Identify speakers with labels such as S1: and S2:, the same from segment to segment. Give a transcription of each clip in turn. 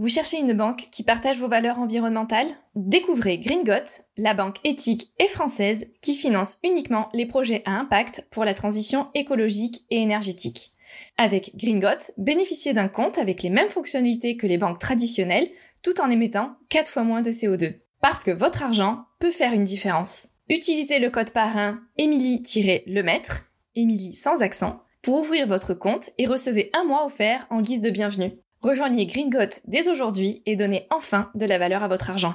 S1: Vous cherchez une banque qui partage vos valeurs environnementales Découvrez Gringot, la banque éthique et française qui finance uniquement les projets à impact pour la transition écologique et énergétique. Avec Gringot, bénéficiez d'un compte avec les mêmes fonctionnalités que les banques traditionnelles tout en émettant 4 fois moins de CO2. Parce que votre argent peut faire une différence. Utilisez le code parrain Émilie-Lemaître, Émilie sans accent, pour ouvrir votre compte et recevez un mois offert en guise de bienvenue. Rejoignez Gringot dès aujourd'hui et donnez enfin de la valeur à votre argent.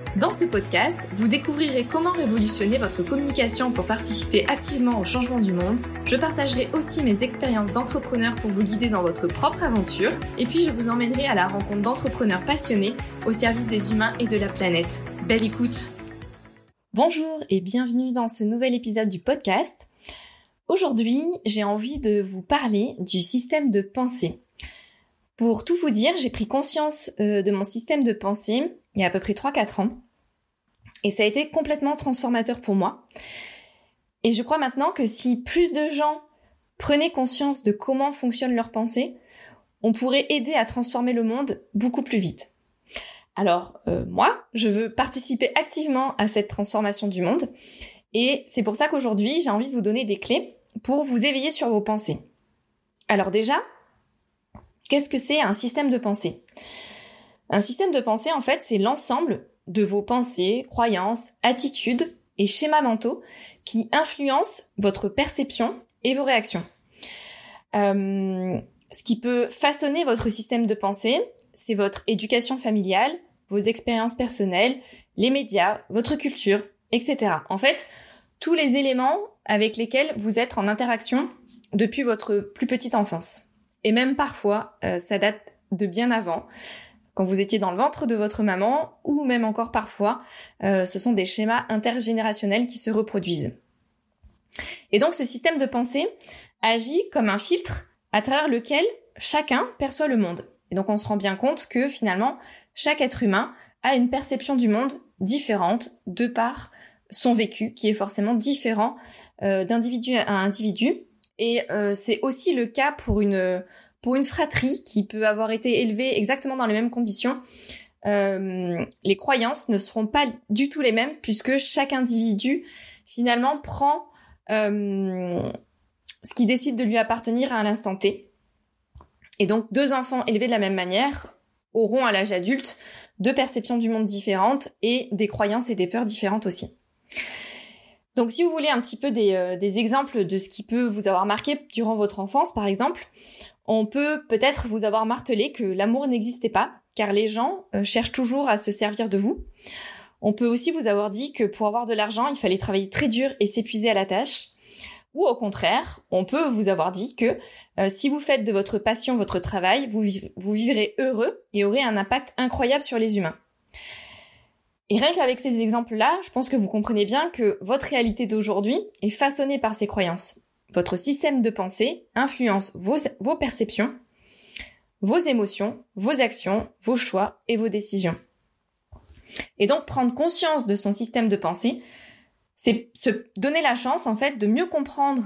S1: Dans ce podcast, vous découvrirez comment révolutionner votre communication pour participer activement au changement du monde. Je partagerai aussi mes expériences d'entrepreneur pour vous guider dans votre propre aventure. Et puis je vous emmènerai à la rencontre d'entrepreneurs passionnés au service des humains et de la planète. Belle écoute Bonjour et bienvenue dans ce nouvel épisode du podcast. Aujourd'hui, j'ai envie de vous parler du système de pensée. Pour tout vous dire, j'ai pris conscience euh, de mon système de pensée il y a à peu près 3-4 ans. Et ça a été complètement transformateur pour moi. Et je crois maintenant que si plus de gens prenaient conscience de comment fonctionnent leurs pensées, on pourrait aider à transformer le monde beaucoup plus vite. Alors euh, moi, je veux participer activement à cette transformation du monde. Et c'est pour ça qu'aujourd'hui, j'ai envie de vous donner des clés pour vous éveiller sur vos pensées. Alors déjà, qu'est-ce que c'est un système de pensée? Un système de pensée, en fait, c'est l'ensemble de vos pensées, croyances, attitudes et schémas mentaux qui influencent votre perception et vos réactions. Euh, ce qui peut façonner votre système de pensée, c'est votre éducation familiale, vos expériences personnelles, les médias, votre culture, etc. En fait, tous les éléments avec lesquels vous êtes en interaction depuis votre plus petite enfance. Et même parfois, euh, ça date de bien avant quand vous étiez dans le ventre de votre maman, ou même encore parfois, euh, ce sont des schémas intergénérationnels qui se reproduisent. Et donc ce système de pensée agit comme un filtre à travers lequel chacun perçoit le monde. Et donc on se rend bien compte que finalement, chaque être humain a une perception du monde différente de par son vécu, qui est forcément différent euh, d'individu à individu. Et euh, c'est aussi le cas pour une pour une fratrie qui peut avoir été élevée exactement dans les mêmes conditions, euh, les croyances ne seront pas du tout les mêmes puisque chaque individu finalement prend euh, ce qui décide de lui appartenir à l'instant T. Et donc deux enfants élevés de la même manière auront à l'âge adulte deux perceptions du monde différentes et des croyances et des peurs différentes aussi. Donc si vous voulez un petit peu des, euh, des exemples de ce qui peut vous avoir marqué durant votre enfance, par exemple, on peut peut-être vous avoir martelé que l'amour n'existait pas, car les gens euh, cherchent toujours à se servir de vous. On peut aussi vous avoir dit que pour avoir de l'argent, il fallait travailler très dur et s'épuiser à la tâche. Ou au contraire, on peut vous avoir dit que euh, si vous faites de votre passion votre travail, vous, vous vivrez heureux et aurez un impact incroyable sur les humains. Et rien qu'avec ces exemples-là, je pense que vous comprenez bien que votre réalité d'aujourd'hui est façonnée par ces croyances. Votre système de pensée influence vos, perceptions, vos émotions, vos actions, vos choix et vos décisions. Et donc prendre conscience de son système de pensée, c'est se donner la chance en fait de mieux comprendre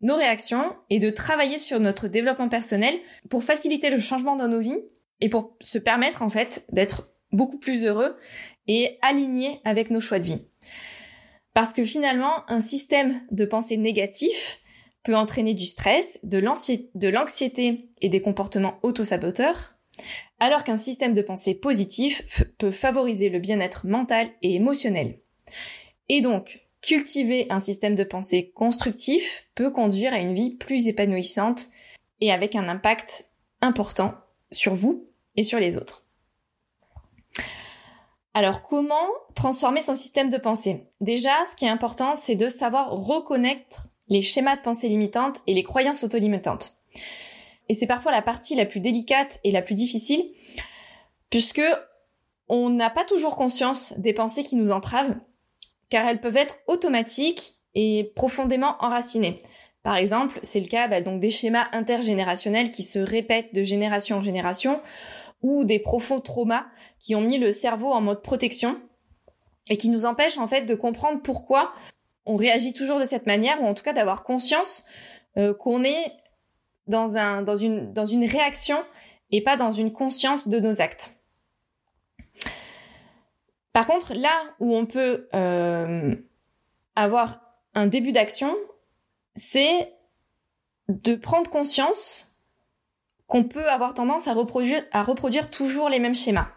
S1: nos réactions et de travailler sur notre développement personnel pour faciliter le changement dans nos vies et pour se permettre en fait d'être beaucoup plus heureux et aligné avec nos choix de vie. Parce que finalement, un système de pensée négatif, peut entraîner du stress, de l'anxiété et des comportements autosaboteurs, alors qu'un système de pensée positif peut favoriser le bien-être mental et émotionnel. Et donc, cultiver un système de pensée constructif peut conduire à une vie plus épanouissante et avec un impact important sur vous et sur les autres. Alors comment transformer son système de pensée? Déjà, ce qui est important, c'est de savoir reconnaître les schémas de pensée limitantes et les croyances autolimitantes. Et c'est parfois la partie la plus délicate et la plus difficile, puisque on n'a pas toujours conscience des pensées qui nous entravent, car elles peuvent être automatiques et profondément enracinées. Par exemple, c'est le cas bah, donc des schémas intergénérationnels qui se répètent de génération en génération, ou des profonds traumas qui ont mis le cerveau en mode protection et qui nous empêchent en fait de comprendre pourquoi on réagit toujours de cette manière, ou en tout cas d'avoir conscience euh, qu'on est dans, un, dans, une, dans une réaction et pas dans une conscience de nos actes. Par contre, là où on peut euh, avoir un début d'action, c'est de prendre conscience qu'on peut avoir tendance à reproduire, à reproduire toujours les mêmes schémas.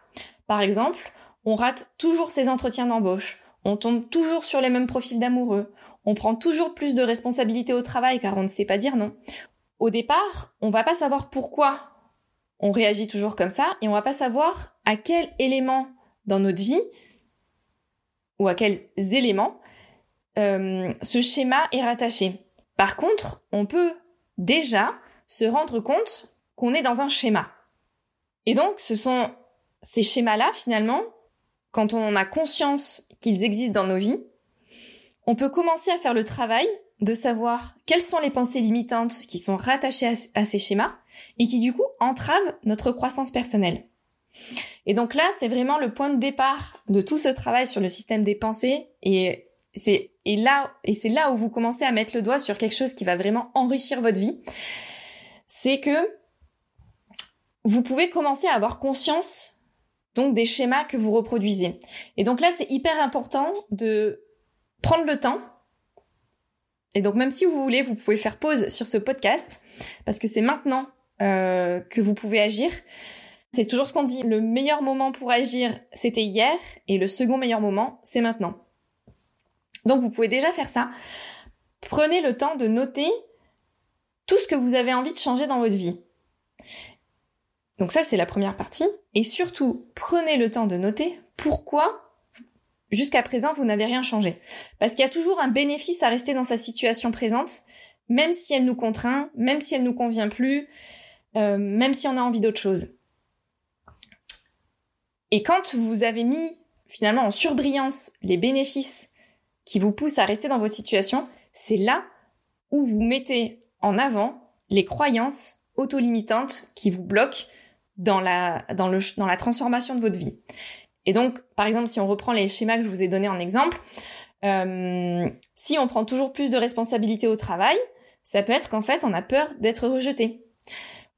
S1: Par exemple, on rate toujours ses entretiens d'embauche, on tombe toujours sur les mêmes profils d'amoureux, on prend toujours plus de responsabilités au travail car on ne sait pas dire non. Au départ, on va pas savoir pourquoi on réagit toujours comme ça et on va pas savoir à quel élément dans notre vie ou à quels éléments euh, ce schéma est rattaché. Par contre, on peut déjà se rendre compte qu'on est dans un schéma. Et donc, ce sont ces schémas-là, finalement, quand on a conscience qu'ils existent dans nos vies, on peut commencer à faire le travail de savoir quelles sont les pensées limitantes qui sont rattachées à, ces schémas et qui du coup entravent notre croissance personnelle. Et donc là, c'est vraiment le point de départ de tout ce travail sur le système des pensées et c'est là et c'est là où vous commencez à mettre le doigt sur quelque chose qui va vraiment enrichir votre vie. C'est que vous pouvez commencer à avoir conscience donc des schémas que vous reproduisez. Et donc là, c'est hyper important de prendre le temps. Et donc même si vous voulez, vous pouvez faire pause sur ce podcast parce que c'est maintenant euh, que vous pouvez agir. C'est toujours ce qu'on dit. Le meilleur moment pour agir, c'était hier, et le second meilleur moment, c'est maintenant. Donc vous pouvez déjà faire ça. Prenez le temps de noter tout ce que vous avez envie de changer dans votre vie. Donc ça, c'est la première partie. Et surtout, prenez le temps de noter pourquoi jusqu'à présent vous n'avez rien changé. Parce qu'il y a toujours un bénéfice à rester dans sa situation présente, même si elle nous contraint, même si elle nous convient plus, euh, même si on a envie d'autre chose. Et quand vous avez mis finalement en surbrillance les bénéfices qui vous poussent à rester dans votre situation, c'est là où vous mettez en avant les croyances autolimitantes qui vous bloquent dans la, dans, le, dans la transformation de votre vie. Et donc, par exemple, si on reprend les schémas que je vous ai donnés en exemple, euh, si on prend toujours plus de responsabilités au travail, ça peut être qu'en fait, on a peur d'être rejeté.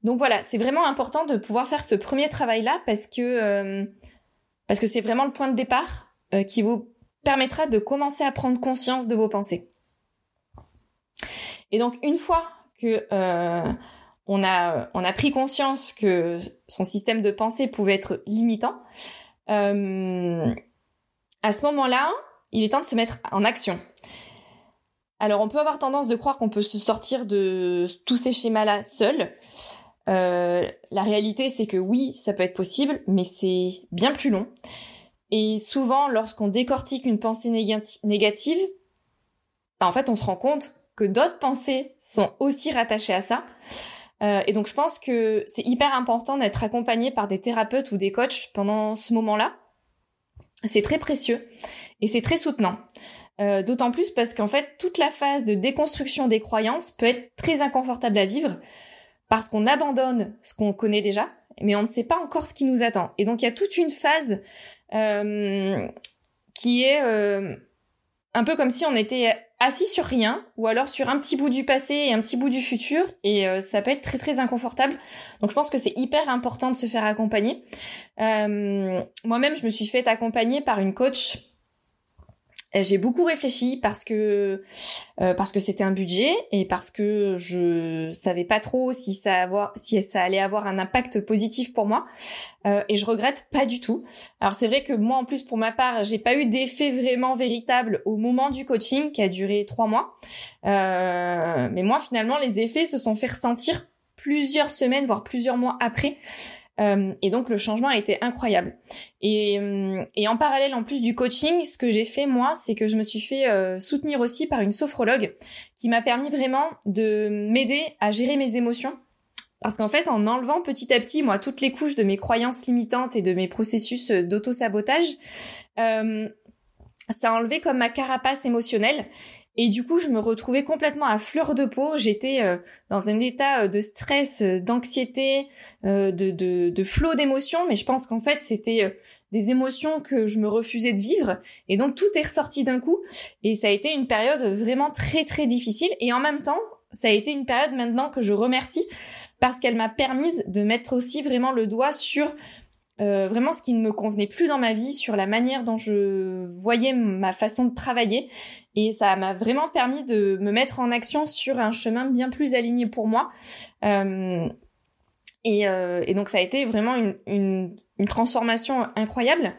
S1: Donc voilà, c'est vraiment important de pouvoir faire ce premier travail-là parce que euh, c'est vraiment le point de départ euh, qui vous permettra de commencer à prendre conscience de vos pensées. Et donc une fois que on a pris conscience que son système de pensée pouvait être limitant, à ce moment-là, il est temps de se mettre en action. Alors on peut avoir tendance de croire qu'on peut se sortir de tous ces schémas-là seul. Euh, la réalité, c'est que oui, ça peut être possible, mais c'est bien plus long. Et souvent, lorsqu'on décortique une pensée négative, bah, en fait, on se rend compte que d'autres pensées sont aussi rattachées à ça. Euh, et donc, je pense que c'est hyper important d'être accompagné par des thérapeutes ou des coachs pendant ce moment-là. C'est très précieux et c'est très soutenant. Euh, d'autant plus parce qu'en fait, toute la phase de déconstruction des croyances peut être très inconfortable à vivre parce qu'on abandonne ce qu'on connaît déjà, mais on ne sait pas encore ce qui nous attend. Et donc il y a toute une phase euh, qui est un peu comme si on était assis sur rien, ou alors sur un petit bout du passé et un petit bout du futur, et euh, ça peut être très très inconfortable. Donc je pense que c'est hyper important de se faire accompagner. Moi-même, je me suis fait accompagner par une coach euh, j'ai beaucoup réfléchi parce que euh, parce que c'était un budget et parce que je savais pas trop si ça avoir si ça allait avoir un impact positif pour moi euh, et je regrette pas du tout. Alors c'est vrai que moi en plus pour ma part j'ai pas eu d'effet vraiment véritable au moment du coaching qui a duré trois mois, mais moi finalement les effets se sont fait ressentir plusieurs semaines voire plusieurs mois après. Euh, et donc le changement a été incroyable. Et, euh, et, en parallèle, en plus du coaching, ce que j'ai fait moi, c'est que je me suis fait euh, soutenir aussi par une sophrologue qui m'a permis vraiment de m'aider à gérer mes émotions Parce qu'en fait, en enlevant petit à petit, moi, toutes les couches de mes croyances limitantes et de mes processus d'auto-sabotage, euh, ça a enlevé comme ma carapace émotionnelle. Et du coup, je me retrouvais complètement à fleur de peau. J'étais euh, dans un état euh, de stress, euh, d'anxiété, de, de, de flot d'émotions. Mais je pense qu'en fait, c'était des émotions que je me refusais de vivre. Et donc, tout est ressorti d'un coup. Et ça a été une période vraiment très, très difficile. Et en même temps, ça a été une période maintenant que je remercie parce qu'elle m'a permise de mettre aussi vraiment le doigt sur euh, vraiment ce qui ne me convenait plus dans ma vie, sur la manière dont je voyais ma façon de travailler. Et ça m'a vraiment permis de me mettre en action sur un chemin bien plus aligné pour moi. Euh, et, euh, et, donc ça a été vraiment une, transformation incroyable.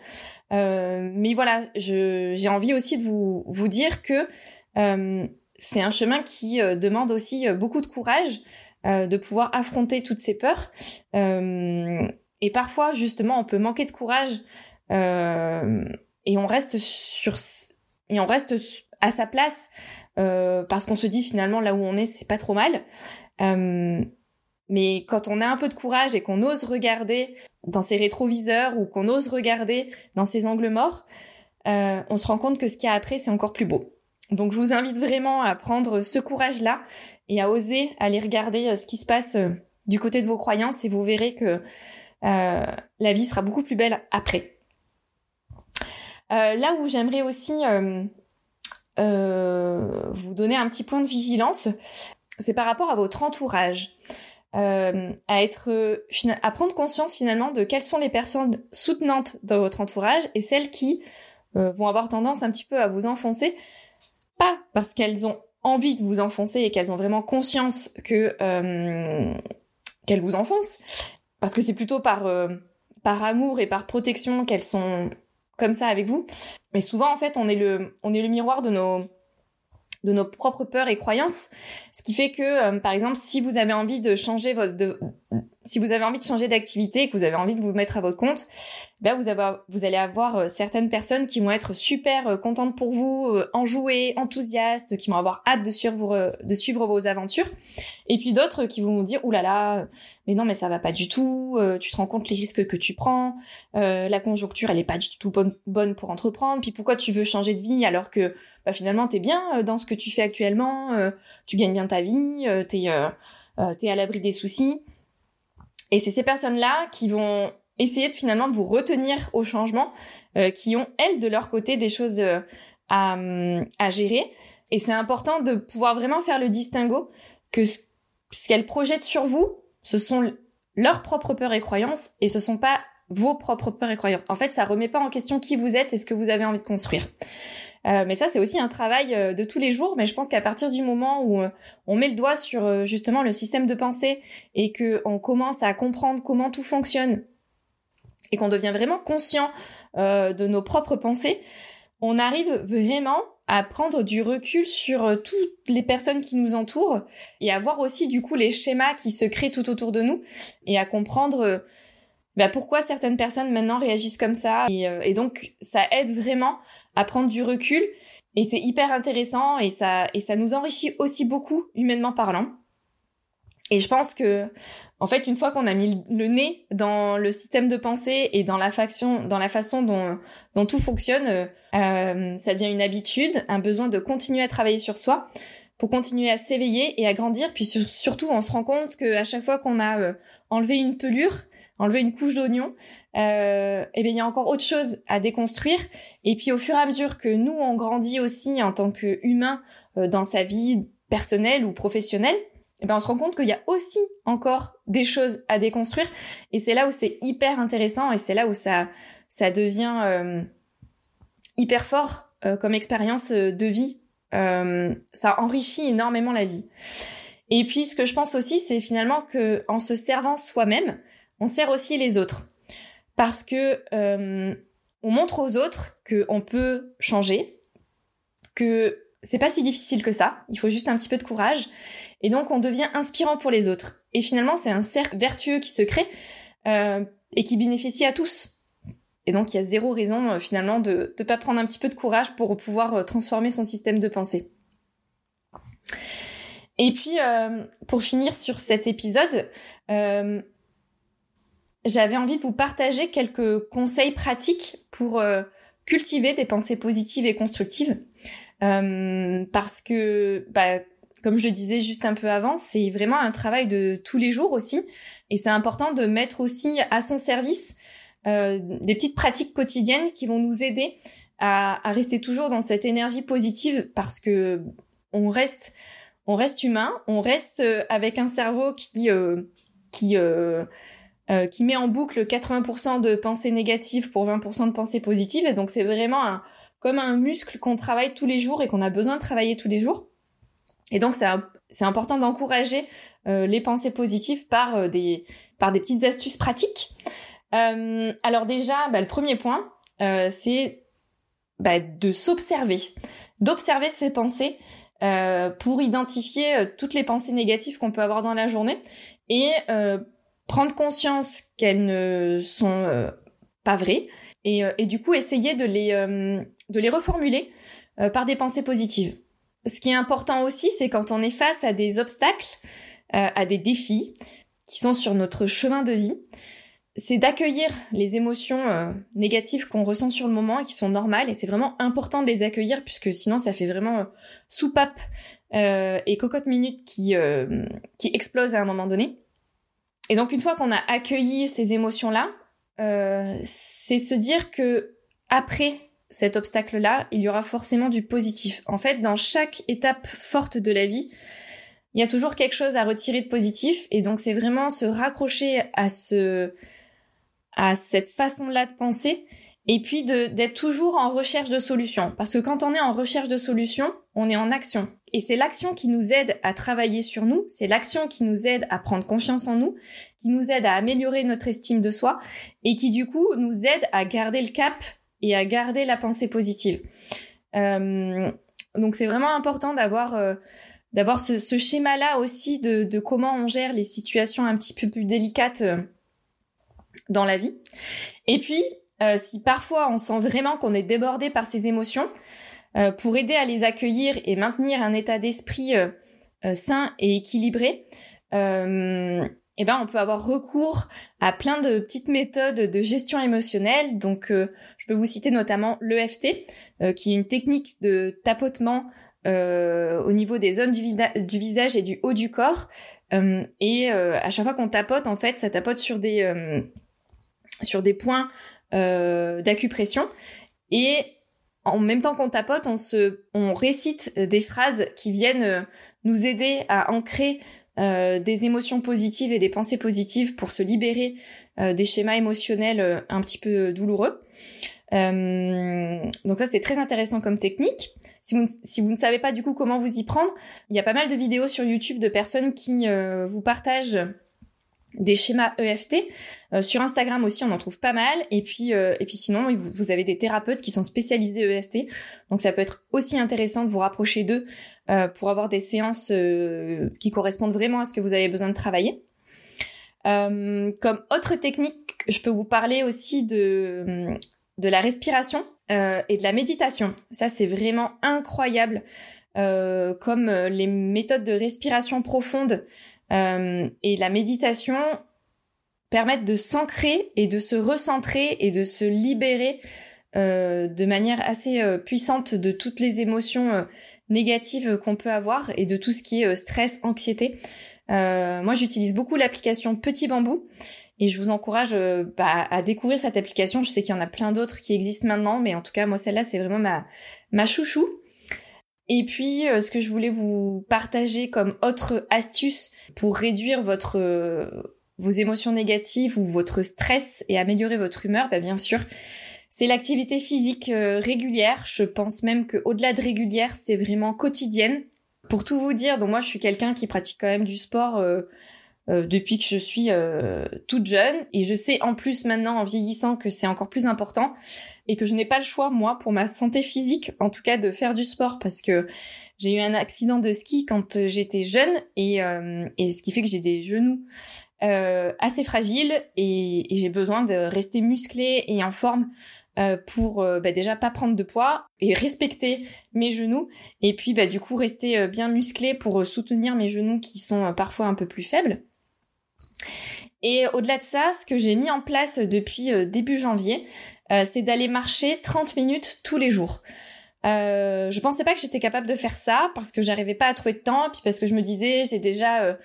S1: mais voilà, j'ai envie aussi de vous, dire que c'est un chemin qui demande aussi beaucoup de courage. De pouvoir affronter toutes ces peurs. Et parfois, justement, on peut manquer de courage euh, et on reste sur et on reste à sa place parce qu'on se dit finalement là où on est, c'est pas trop mal. mais quand on a un peu de courage et qu'on ose regarder dans ses rétroviseurs ou qu'on ose regarder dans ses angles morts, on se rend compte que ce qu'il y a après, c'est encore plus beau. Donc je vous invite vraiment à prendre ce courage-là et à oser aller regarder euh, ce qui se passe euh, du côté de vos croyances et vous verrez que euh, la vie sera beaucoup plus belle après. là où j'aimerais aussi vous donner un petit point de vigilance, c'est par rapport à votre entourage. à prendre conscience finalement de quelles sont les personnes soutenantes dans votre entourage et celles qui vont avoir tendance un petit peu à vous enfoncer pas parce qu'elles ont envie de vous enfoncer et qu'elles ont vraiment conscience que euh, qu'elles vous enfoncent, parce que c'est plutôt par euh, par amour et par protection qu'elles sont comme ça avec vous. Mais souvent en fait, on est le on est le miroir de nos de nos propres peurs et croyances, ce qui fait que euh, par exemple, si vous avez envie de changer votre de, si vous avez envie de changer d'activité, que vous avez envie de vous mettre à votre compte, ben vous, avez, vous allez avoir euh, certaines personnes qui vont être super euh, contentes pour vous, enjouées, enthousiastes, qui vont avoir hâte de suivre, de suivre vos aventures. Et puis d'autres qui vont dire, oulala, là là, mais non, mais ça va pas du tout, tu te rends compte les risques que tu prends, la conjoncture, elle est pas du tout bonne, bonne pour entreprendre, puis pourquoi tu veux changer de vie alors que bah, finalement t'es bien dans ce que tu fais actuellement, tu gagnes bien ta vie, t'es es à l'abri des soucis. Et c'est ces personnes-là qui vont essayer de finalement vous retenir au changement, euh, qui ont elles de leur côté des choses euh, à, à, gérer. Et c'est important de pouvoir vraiment faire le distinguo que ce, qu'elles projettent sur vous, ce sont leurs propres peurs et croyances, et ce sont pas vos propres peurs et croyances. En fait, ça remet pas en question qui vous êtes et ce que vous avez envie de construire. Euh, mais ça, c'est aussi un travail euh, de tous les jours. Mais je pense qu'à partir du moment où euh, on met le doigt sur justement le système de pensée et que on commence à comprendre comment tout fonctionne et qu'on devient vraiment conscient de nos propres pensées, on arrive vraiment à prendre du recul sur toutes les personnes qui nous entourent et à voir aussi du coup les schémas qui se créent tout autour de nous et à comprendre bah, pourquoi certaines personnes maintenant réagissent comme ça. Et, et donc ça aide vraiment à prendre du recul et c'est hyper intéressant et ça et ça nous enrichit aussi beaucoup humainement parlant. Et je pense que en fait une fois qu'on a mis le nez dans le système de pensée et dans la faction dans la façon dont dont tout fonctionne, euh, ça devient une habitude, un besoin de continuer à travailler sur soi pour continuer à s'éveiller et à grandir. Puis surtout, on se rend compte que à chaque fois qu'on a euh, enlevé une pelure, enlever une couche d'oignon, euh, et eh bien il y a encore autre chose à déconstruire. Et puis au fur et à mesure que nous on grandit aussi en tant qu'humain euh, dans sa vie personnelle ou professionnelle, et eh bien on se rend compte qu'il y a aussi encore des choses à déconstruire. Et c'est là où c'est hyper intéressant et c'est là où ça ça devient euh, hyper fort euh, comme expérience de vie. ça enrichit énormément la vie. Et puis ce que je pense aussi, c'est finalement que en se servant soi-même, on sert aussi les autres. Parce que euh, on montre aux autres qu'on peut changer, que c'est pas si difficile que ça, il faut juste un petit peu de courage, et donc on devient inspirant pour les autres. Et finalement, c'est un cercle vertueux qui se crée euh, et qui bénéficie à tous. Et donc il y a zéro raison euh, finalement de ne pas prendre un petit peu de courage pour pouvoir transformer son système de pensée. Et puis, pour finir sur cet épisode, j'avais envie de vous partager quelques conseils pratiques pour cultiver des pensées positives et constructives. parce que, bah, comme je le disais juste un peu avant, c'est vraiment un travail de tous les jours aussi. Et c'est important de mettre aussi à son service euh, des petites pratiques quotidiennes qui vont nous aider à, à, rester toujours dans cette énergie positive parce que on reste, on reste humain, on reste euh, avec un cerveau qui, euh, qui, euh, qui met en boucle 80% de pensées négatives pour 20% de pensées positives. Et donc c'est vraiment comme un muscle qu'on travaille tous les jours et qu'on a besoin de travailler tous les jours. Et donc c'est important d'encourager euh, les pensées positives par euh, des par des petites astuces pratiques. Alors déjà, bah, le premier point, c'est bah, de s'observer, d'observer ses pensées pour identifier toutes les pensées négatives qu'on peut avoir dans la journée et prendre conscience qu'elles ne sont pas vraies et, et, du coup essayer de les de les reformuler par des pensées positives ce qui est important aussi, c'est quand on est face à des obstacles, euh, à des défis qui sont sur notre chemin de vie, c'est d'accueillir les émotions euh, négatives qu'on ressent sur le moment et qui sont normales. Et c'est vraiment important de les accueillir puisque sinon ça fait vraiment euh, soupape et cocotte minute qui, qui explose à un moment donné. Et donc une fois qu'on a accueilli ces émotions-là, c'est se dire que après cet obstacle-là, il y aura forcément du positif. En fait, dans chaque étape forte de la vie, il y a toujours quelque chose à retirer de positif et donc c'est vraiment se raccrocher à ce à cette façon-là de penser et puis d'être toujours en recherche de solutions parce que quand on est en recherche de solutions, on est en action et c'est l'action qui nous aide à travailler sur nous, c'est l'action qui nous aide à prendre confiance en nous, qui nous aide à améliorer notre estime de soi et qui du coup nous aide à garder le cap et à garder la pensée positive. Euh, donc c'est vraiment important d'avoir euh, d'avoir ce, ce schéma-là aussi de, de, comment on gère les situations un petit peu plus délicates euh, dans la vie. Et puis, euh, si parfois on sent vraiment qu'on est débordé par ces émotions, euh, pour aider à les accueillir et maintenir un état d'esprit sain et équilibré, eh ben, on peut avoir recours à plein de petites méthodes de gestion émotionnelle. Donc, euh, je peux vous citer notamment l'EFT, euh, qui est une technique de tapotement euh, au niveau des zones du, du, visage et du haut du corps. et à chaque fois qu'on tapote, en fait, ça tapote sur des sur des points d'acupression. Et en même temps qu'on tapote, on se, on récite des phrases qui viennent nous aider à ancrer euh, des émotions positives et des pensées positives pour se libérer euh, des schémas émotionnels euh, un petit peu douloureux. donc ça c'est très intéressant comme technique. Si vous, si vous ne savez pas du coup comment vous y prendre, il y a pas mal de vidéos sur YouTube de personnes qui vous partagent des schémas EFT. Euh, sur Instagram aussi, on en trouve pas mal. Et puis, euh, et puis sinon, vous, avez des thérapeutes qui sont spécialisés EFT. Donc ça peut être aussi intéressant de vous rapprocher d'eux euh, pour avoir des séances qui correspondent vraiment à ce que vous avez besoin de travailler. comme autre technique, je peux vous parler aussi de, de la respiration et de la méditation. Ça, c'est vraiment incroyable. comme les méthodes de respiration profonde euh, et la méditation permettent de s'ancrer et de se recentrer et de se libérer euh, de manière assez euh, puissante de toutes les émotions négatives qu'on peut avoir et de tout ce qui est stress, anxiété. moi, j'utilise beaucoup l'application Petit Bambou et je vous encourage bah, à découvrir cette application. Je sais qu'il y en a plein d'autres qui existent maintenant, mais en tout cas, moi, celle-là, c'est vraiment ma chouchou. Et puis, euh, ce que je voulais vous partager comme autre astuce pour réduire votre euh, vos émotions négatives ou votre stress et améliorer votre humeur, bah bien sûr, c'est l'activité physique euh, régulière. Je pense même que au-delà de régulière, c'est vraiment quotidienne. Pour tout vous dire, donc moi je suis quelqu'un qui pratique quand même du sport depuis que je suis toute jeune. Et je sais en plus maintenant en vieillissant que c'est encore plus important et que je n'ai pas le choix, moi, pour ma santé physique, en tout cas, de faire du sport. Parce que j'ai eu un accident de ski quand euh, j'étais jeune et, euh, et ce qui fait que j'ai des genoux euh, assez fragiles et, j'ai besoin de rester musclée et en forme euh, pour euh, bah, déjà pas prendre de poids et respecter mes genoux. Et puis bah, du coup rester euh, bien musclé pour soutenir mes genoux qui sont parfois un peu plus faibles. Et au-delà de ça, ce que j'ai mis en place depuis début janvier, c'est d'aller marcher 30 minutes tous les jours. Euh, je pensais pas que j'étais capable de faire ça parce que j'arrivais pas à trouver de temps, puis parce que je me disais j'ai déjà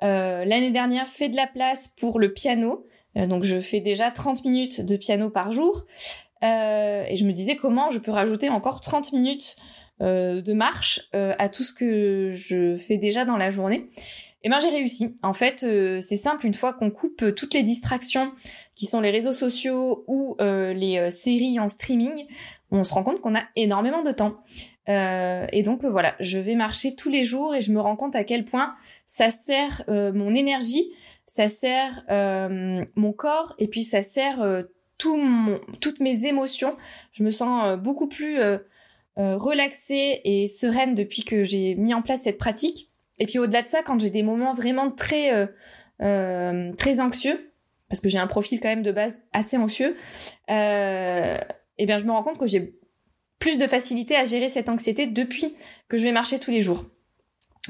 S1: l'année dernière fait de la place pour le piano, euh, donc je fais déjà 30 minutes de piano par jour. Euh, et je me disais comment je peux rajouter encore 30 minutes euh, de marche à tout ce que je fais déjà dans la journée. Et ben j'ai réussi. En fait, c'est simple, une fois qu'on coupe toutes les distractions qui sont les réseaux sociaux ou les séries en streaming, on se rend compte qu'on a énormément de temps. et donc voilà, je vais marcher tous les jours et je me rends compte à quel point ça sert mon énergie ça sert euh, mon corps et puis ça sert euh, toutes mes émotions. Je me sens euh, beaucoup plus relaxée et sereine depuis que j'ai mis en place cette pratique. Et puis au-delà de ça, quand j'ai des moments vraiment très très anxieux, parce que j'ai un profil quand même de base assez anxieux, et eh bien je me rends compte que j'ai plus de facilité à gérer cette anxiété depuis que je vais marcher tous les jours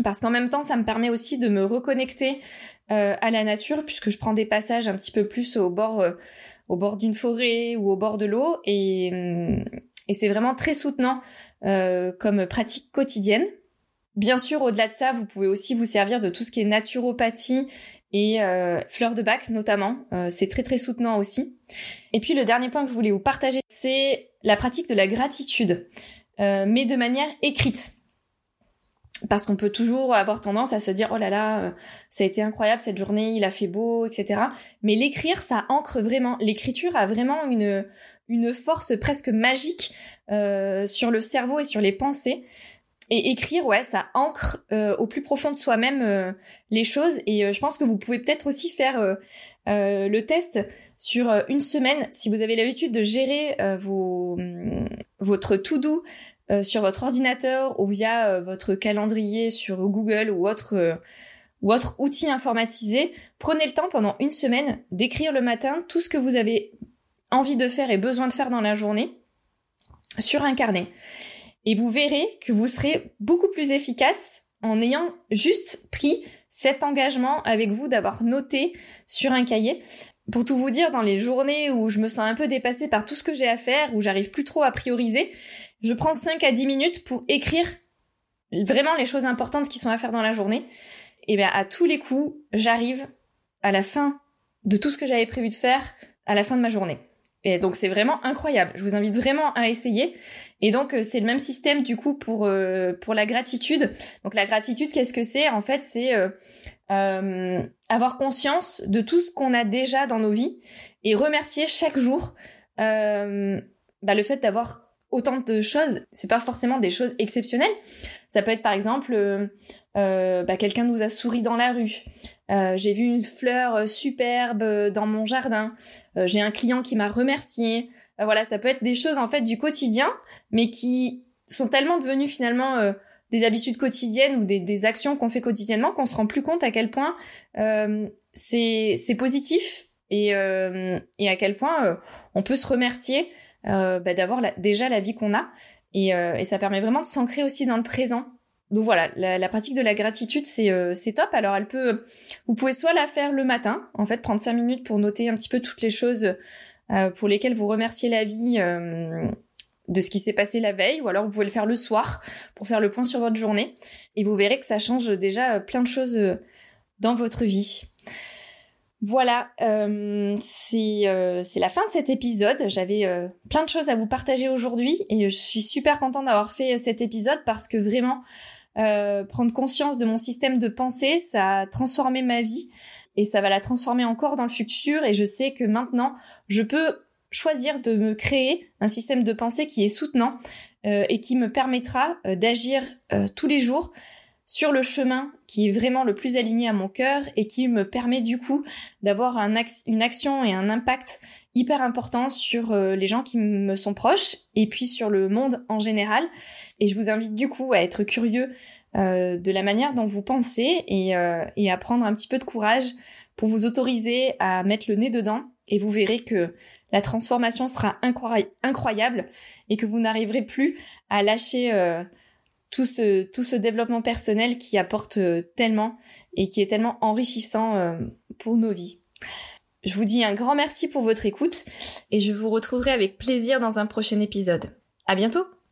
S1: parce qu'en même temps, ça me permet aussi de me reconnecter euh, à la nature, puisque je prends des passages un petit peu plus au bord, euh, au bord d'une forêt ou au bord de l'eau, et, hum, et c'est vraiment très soutenant euh, comme pratique quotidienne. Bien sûr, au-delà de ça, vous pouvez aussi vous servir de tout ce qui est naturopathie et fleurs de bac notamment. c'est très très soutenant aussi. Et puis le dernier point que je voulais vous partager, c'est la pratique de la gratitude, mais de manière écrite parce qu'on peut toujours avoir tendance à se dire oh là là euh, ça a été incroyable cette journée il a fait beau etc mais l'écrire ça ancre vraiment l'écriture a vraiment une force presque magique euh, sur le cerveau et sur les pensées et écrire ouais ça ancre euh, au plus profond de soi-même les choses et je pense que vous pouvez peut-être aussi faire le test sur une semaine si vous avez l'habitude de gérer vos votre to do euh, sur votre ordinateur ou via euh, votre calendrier sur Google ou autre euh, ou autre outil informatisé, prenez le temps pendant une semaine d'écrire le matin tout ce que vous avez envie de faire et besoin de faire dans la journée sur un carnet. Et vous verrez que vous serez beaucoup plus efficace en ayant juste pris cet engagement avec vous d'avoir noté sur un cahier. Pour tout vous dire, dans les journées où je me sens un peu dépassée par tout ce que j'ai à faire, où j'arrive plus trop à prioriser, je prends 5 à 10 minutes pour écrire vraiment les choses importantes qui sont à faire dans la journée. Et bien à tous les coups, j'arrive à la fin de tout ce que j'avais prévu de faire à la fin de ma journée. Et donc c'est vraiment incroyable. Je vous invite vraiment à essayer. Et donc euh, c'est le même système du coup pour euh, pour la gratitude. Donc la gratitude, qu'est-ce que c'est? En fait, c'est euh, avoir conscience de tout ce qu'on a déjà dans nos vies et remercier chaque jour bah, le fait d'avoir autant de choses. C'est pas forcément des choses exceptionnelles. Ça peut être par exemple, euh, euh, bah, quelqu'un nous a souri dans la rue. Euh, j'ai vu une fleur superbe dans mon jardin. j'ai un client qui m'a remercié. voilà, ça peut être des choses en fait du quotidien, mais qui sont tellement devenues finalement des habitudes quotidiennes ou des, actions qu'on fait quotidiennement qu'on se rend plus compte à quel point c'est positif et à quel point on peut se remercier euh, bah, d'avoir déjà la vie qu'on a. Euh, et, ça permet vraiment de s'ancrer aussi dans le présent. Donc voilà, la, pratique de la gratitude, euh, c'est top. Alors elle peut, vous pouvez soit la faire le matin, en fait, prendre cinq minutes pour noter un petit peu toutes les choses pour lesquelles vous remerciez la vie de ce qui s'est passé la veille, ou alors vous pouvez le faire le soir pour faire le point sur votre journée. Et vous verrez que ça change déjà plein de choses dans votre vie. Voilà, euh, euh, c'est la fin de cet épisode. J'avais euh, plein de choses à vous partager aujourd'hui et je suis super contente d'avoir fait cet épisode parce que vraiment, prendre conscience de mon système de pensée, ça a transformé ma vie et ça va la transformer encore dans le futur et je sais que maintenant, je peux choisir de me créer un système de pensée qui est soutenant et qui me permettra d'agir tous les jours sur le chemin qui est vraiment le plus aligné à mon cœur et qui me permet du coup d'avoir un une action et un impact hyper important sur euh, les gens qui me sont proches et puis sur le monde en général. Et je vous invite du coup à être curieux euh, de la manière dont vous pensez et, euh, et à prendre un petit peu de courage pour vous autoriser à mettre le nez dedans et vous verrez que la transformation sera incroyable et que vous n'arriverez plus à lâcher tout ce tout ce développement personnel qui apporte euh, tellement et qui est tellement enrichissant euh, pour nos vies. Je vous dis un grand merci pour votre écoute et je vous retrouverai avec plaisir dans un prochain épisode. À bientôt!